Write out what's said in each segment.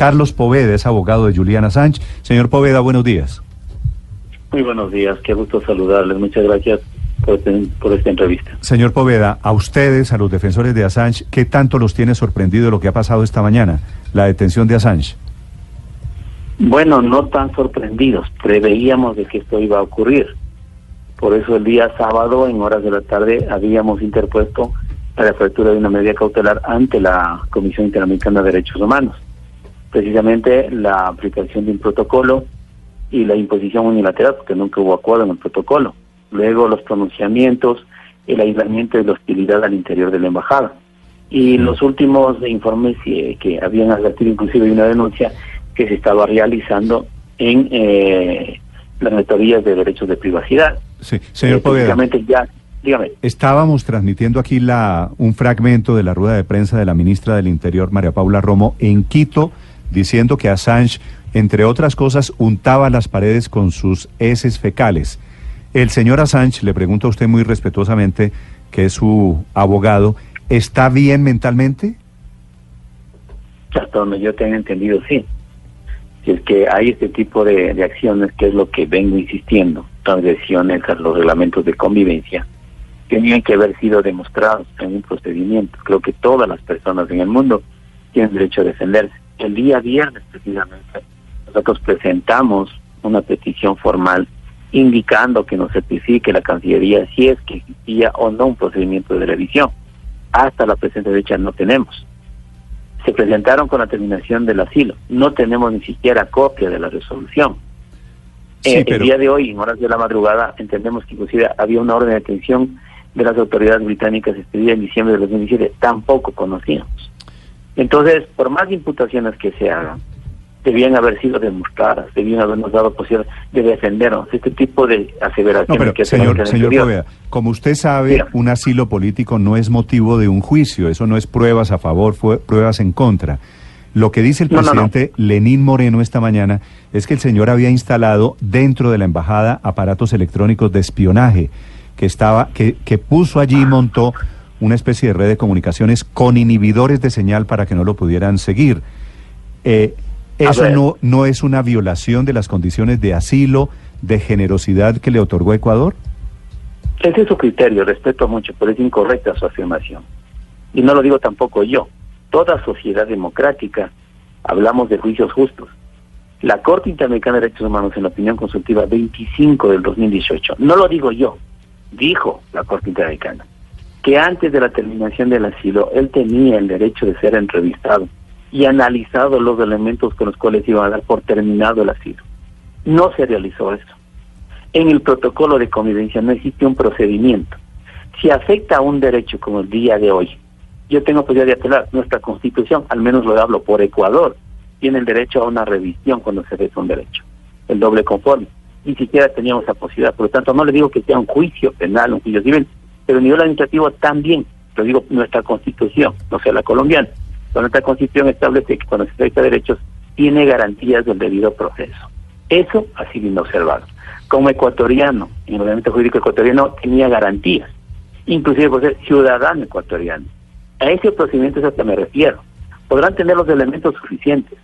Carlos Poveda es abogado de Juliana Sánchez. Señor Poveda, buenos días. Muy buenos días. Qué gusto saludarles. Muchas gracias por, este, por esta entrevista. Señor Poveda, a ustedes, a los defensores de Assange, ¿qué tanto los tiene sorprendido lo que ha pasado esta mañana, la detención de Assange? Bueno, no tan sorprendidos. Preveíamos de que esto iba a ocurrir. Por eso el día sábado, en horas de la tarde, habíamos interpuesto la apertura de una medida cautelar ante la Comisión Interamericana de Derechos Humanos. Precisamente la aplicación de un protocolo y la imposición unilateral, porque nunca hubo acuerdo en el protocolo. Luego los pronunciamientos, el aislamiento y la hostilidad al interior de la embajada. Y los últimos informes que habían advertido inclusive una denuncia que se estaba realizando en eh, las metodías de derechos de privacidad. Sí, señor Eh, Poveda. ya, dígame. Estábamos transmitiendo aquí la, un fragmento de la rueda de prensa de la ministra del Interior, María Paula Romo, en Quito, diciendo que Assange, entre otras cosas, untaba las paredes con sus heces fecales. El señor Assange, le pregunto a usted muy respetuosamente, que es su abogado, ¿está bien mentalmente? hasta yo tenga entendido, sí. Si es que hay este tipo de, de acciones, que es lo que vengo insistiendo, transgresiones a los reglamentos de convivencia, tenían que haber sido demostrados en un procedimiento. Creo que todas las personas en el mundo tienen derecho a defenderse. El día viernes, precisamente, nosotros presentamos una petición formal indicando que nos certifique la Cancillería si es que existía o no un procedimiento de revisión. Hasta la presente fecha no tenemos se presentaron con la terminación del asilo. No tenemos ni siquiera copia de la resolución. Sí, Eh, pero- El día de hoy, en horas de la madrugada, entendemos que inclusive había una orden de detención de las autoridades británicas expedida en diciembre de 2017. Tampoco conocíamos. Entonces, por más imputaciones que se hagan, debían haber sido demostradas, debían habernos dado posibilidad de defendernos. Este tipo de aseveraciones No, pero que señor, señor. Poveda, como usted sabe, un asilo político no es motivo de un juicio, eso no es pruebas a favor, fue pruebas en contra. Lo que dice el No, no, no. presidente Lenín Moreno esta mañana es que el señor había instalado dentro de la embajada aparatos electrónicos de espionaje, que estaba, que, que puso allí y montó una especie de red de comunicaciones con inhibidores de señal para que no lo pudieran seguir. Eh, ¿Eso no, no es una violación de las condiciones de asilo, de generosidad que le otorgó Ecuador? Ese es su criterio, respeto mucho, pero es incorrecta su afirmación. Y no lo digo tampoco yo. Toda sociedad democrática hablamos de juicios justos. La Corte Interamericana de Derechos Humanos, en la opinión consultiva 25 del 2018, no lo digo yo, dijo la Corte Interamericana, que antes de la terminación del asilo, él tenía el derecho de ser entrevistado y analizado los elementos con los cuales iban a dar por terminado el asilo. No se realizó eso. En el protocolo de convivencia no existe un procedimiento. Si afecta a un derecho como el día de hoy, yo tengo posibilidad de apelar. Nuestra constitución, al menos lo hablo por Ecuador, tiene el derecho a una revisión cuando se reza un derecho. El doble conforme. Ni siquiera teníamos esa posibilidad. Por lo tanto, no le digo que sea un juicio penal, un juicio civil, pero a nivel administrativo también. Lo digo nuestra constitución, no sea la colombiana. Pero nuestra constitución establece que cuando se trata de derechos, tiene garantías del debido proceso. Eso ha sido inobservado. Como ecuatoriano, en el ordenamiento jurídico ecuatoriano tenía garantías, inclusive por ser ciudadano ecuatoriano. A ese procedimiento es a que me refiero. Podrán tener los elementos suficientes.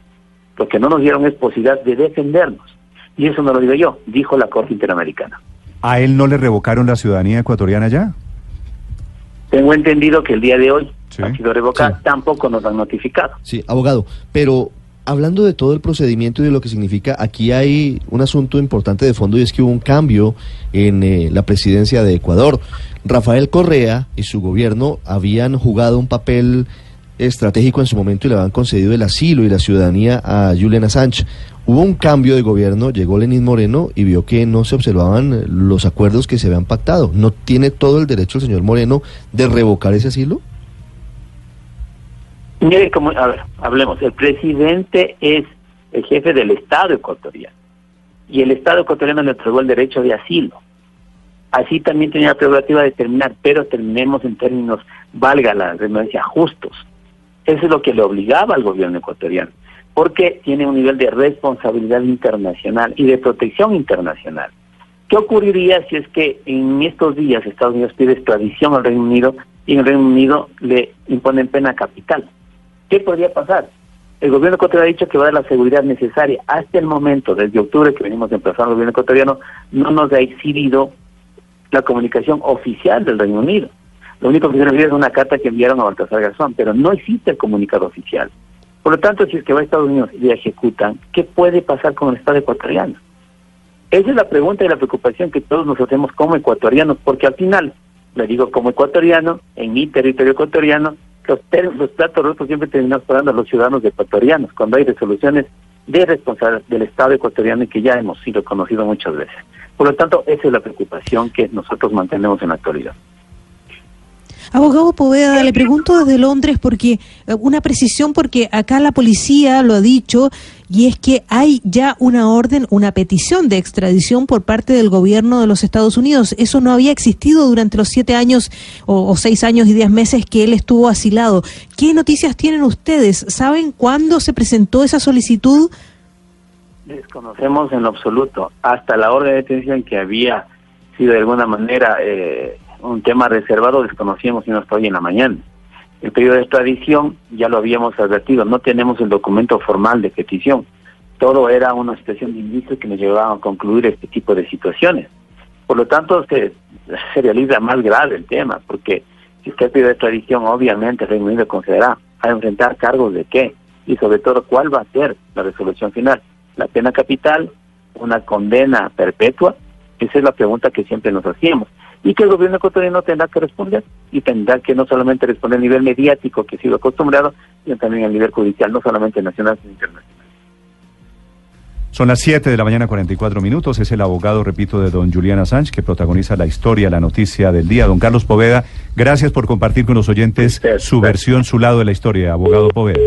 Lo que no nos dieron es posibilidad de defendernos. Y eso no lo digo yo, dijo la Corte Interamericana. ¿A él no le revocaron la ciudadanía ecuatoriana ya? Tengo entendido que el día de hoy Sí, ha sido revocada, sí. tampoco nos han notificado. Sí, abogado, pero hablando de todo el procedimiento y de lo que significa, aquí hay un asunto importante de fondo y es que hubo un cambio en eh, la presidencia de Ecuador. Rafael Correa y su gobierno habían jugado un papel estratégico en su momento y le habían concedido el asilo y la ciudadanía a Julian Assange. Hubo un cambio de gobierno, llegó Lenín Moreno y vio que no se observaban los acuerdos que se habían pactado. ¿No tiene todo el derecho el señor Moreno de revocar ese asilo? Mire, como, a ver, hablemos. El presidente es el jefe del Estado ecuatoriano. Y el Estado ecuatoriano le entregó el derecho de asilo. Así también tenía la prerrogativa de terminar, pero terminemos en términos, valga la redundancia, justos. Eso es lo que le obligaba al gobierno ecuatoriano, porque tiene un nivel de responsabilidad internacional y de protección internacional. ¿Qué ocurriría si es que en estos días Estados Unidos pide extradición al Reino Unido y en el Reino Unido le imponen pena capital? ¿Qué podría pasar? El gobierno ecuatoriano ha dicho que va a dar la seguridad necesaria. Hasta el momento, desde octubre que venimos empezando el gobierno ecuatoriano, no nos ha exhibido la comunicación oficial del Reino Unido. Lo único que se refiere es una carta que enviaron a Baltasar Garzón, pero no existe el comunicado oficial. Por lo tanto, si es que va a Estados Unidos y ejecutan, ¿qué puede pasar con el Estado ecuatoriano? Esa es la pregunta y la preocupación que todos nos hacemos como ecuatorianos, porque al final, le digo como ecuatoriano, en mi territorio ecuatoriano, los, los platos rotos siempre terminamos pagando a los ciudadanos ecuatorianos, cuando hay resoluciones de responsabilidad del Estado ecuatoriano y que ya hemos sido conocidos muchas veces. Por lo tanto, esa es la preocupación que nosotros mantenemos en la actualidad. Abogado Poveda, le pregunto desde Londres porque eh, una precisión porque acá la policía lo ha dicho y es que hay ya una orden, una petición de extradición por parte del gobierno de los Estados Unidos. Eso no había existido durante los siete años o, seis años y diez meses que él estuvo asilado. ¿Qué noticias tienen ustedes? ¿Saben cuándo se presentó esa solicitud? Desconocemos en absoluto. Hasta la orden de detención que había sido de alguna manera eh, un tema reservado, desconocíamos y no hoy en la mañana. El periodo de extradición ya lo habíamos advertido, no tenemos el documento formal de petición. Todo era una situación de indicio que nos llevaba a concluir este tipo de situaciones. Por lo tanto, se, se realiza más grave el tema, porque si usted pide extradición, obviamente el Reino Unido considerará a enfrentar cargos de qué y sobre todo cuál va a ser la resolución final la pena capital, una condena perpetua? Esa es la pregunta que siempre nos hacíamos. Y que el gobierno ecuatoriano tendrá que responder y tendrá que no solamente responder a nivel mediático, que ha sido acostumbrado, sino también a nivel judicial, no solamente nacional, sino internacional. Son las 7 de la mañana, 44 minutos. Es el abogado, repito, de don Julián Assange, que protagoniza la historia, la noticia del día. Don Carlos Poveda, gracias por compartir con los oyentes su versión, su lado de la historia, abogado Poveda.